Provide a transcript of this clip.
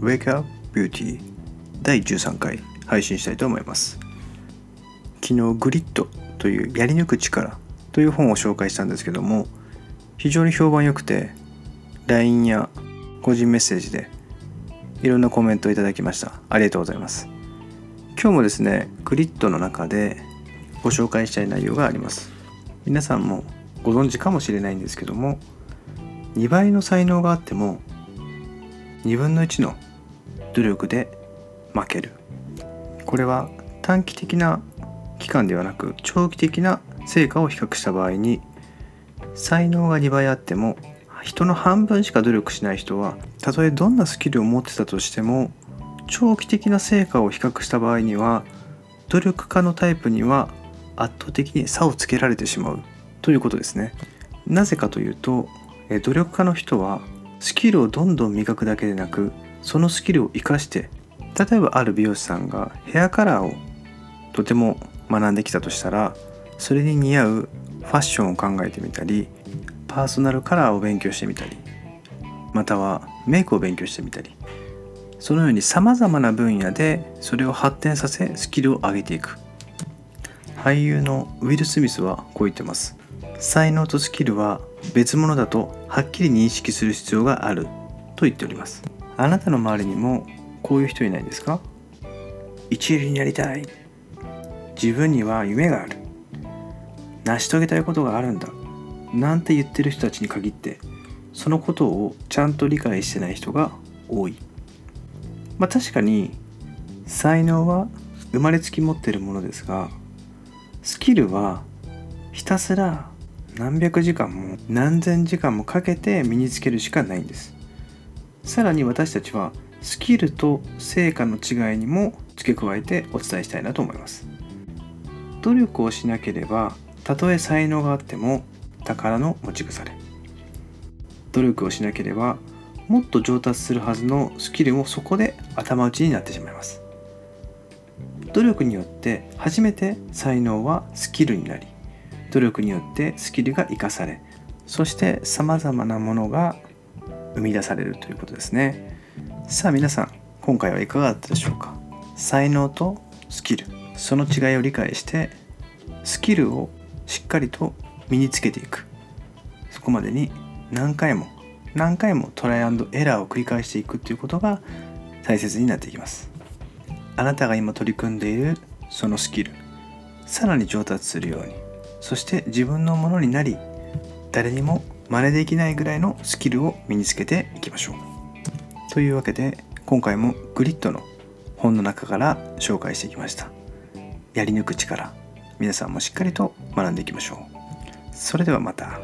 Wake Up Beauty 第13回配信したいと思います。昨日グリッドというやり抜く力という本を紹介したんですけども非常に評判良くて LINE や個人メッセージでいろんなコメントをいただきました。ありがとうございます。今日もですねグリッドの中でご紹介したい内容があります。皆さんもご存知かもしれないんですけども2倍の才能があっても2分の1の努力で負ける。これは短期的な期間ではなく長期的な成果を比較した場合に才能が2倍あっても人の半分しか努力しない人はたとえどんなスキルを持ってたとしても長期的な成果を比較した場合には努力家のタイプには圧倒的に差をつけられてしまう。ということですね。なぜかというと努力家の人はスキルをどんどん磨くだけでなくそのスキルを生かして例えばある美容師さんがヘアカラーをとても学んできたとしたらそれに似合うファッションを考えてみたりパーソナルカラーを勉強してみたりまたはメイクを勉強してみたりそのようにさまざまな分野でそれを発展させスキルを上げていく。俳優のウィル・スミスはこう言ってます。才能とスキルは別物だとはっきり認識する必要があると言っております。あなたの周りにもこういう人いないですか？一流になりたい。自分には夢がある。成し遂げたいことがあるんだ。なんて言ってる人たちに限ってそのことをちゃんと理解してない人が多い。まあ確かに才能は生まれつき持ってるものですがスキルはひたすら何百時間も何千時間もかけて身につけるしかないんです。さらに私たちはスキルと成果の違いにも付け加えてお伝えしたいなと思います。努力をしなければたとえ才能があっても宝の持ち腐れ。努力をしなければもっと上達するはずのスキルもそこで頭打ちになってしまいます。努力によって初めて才能はスキルになり努力によってスキルが生かされそしてさまざまなものが生み出されるということですね。さあ皆さん今回はいかがだったでしょうか？才能とスキル。その違いを理解してスキルをしっかりと身につけていく。そこまでに何回も何回もトライアンドエラーを繰り返していくということが大切になっていきます。あなたが今取り組んでいるそのスキル。さらに上達するように。そして自分のものになり誰にも真似できないぐらいのスキルを身につけていきましょう。というわけで今回もグリッドの本の中から紹介してきました。やり抜く力皆さんもしっかりと学んでいきましょう。それではまた。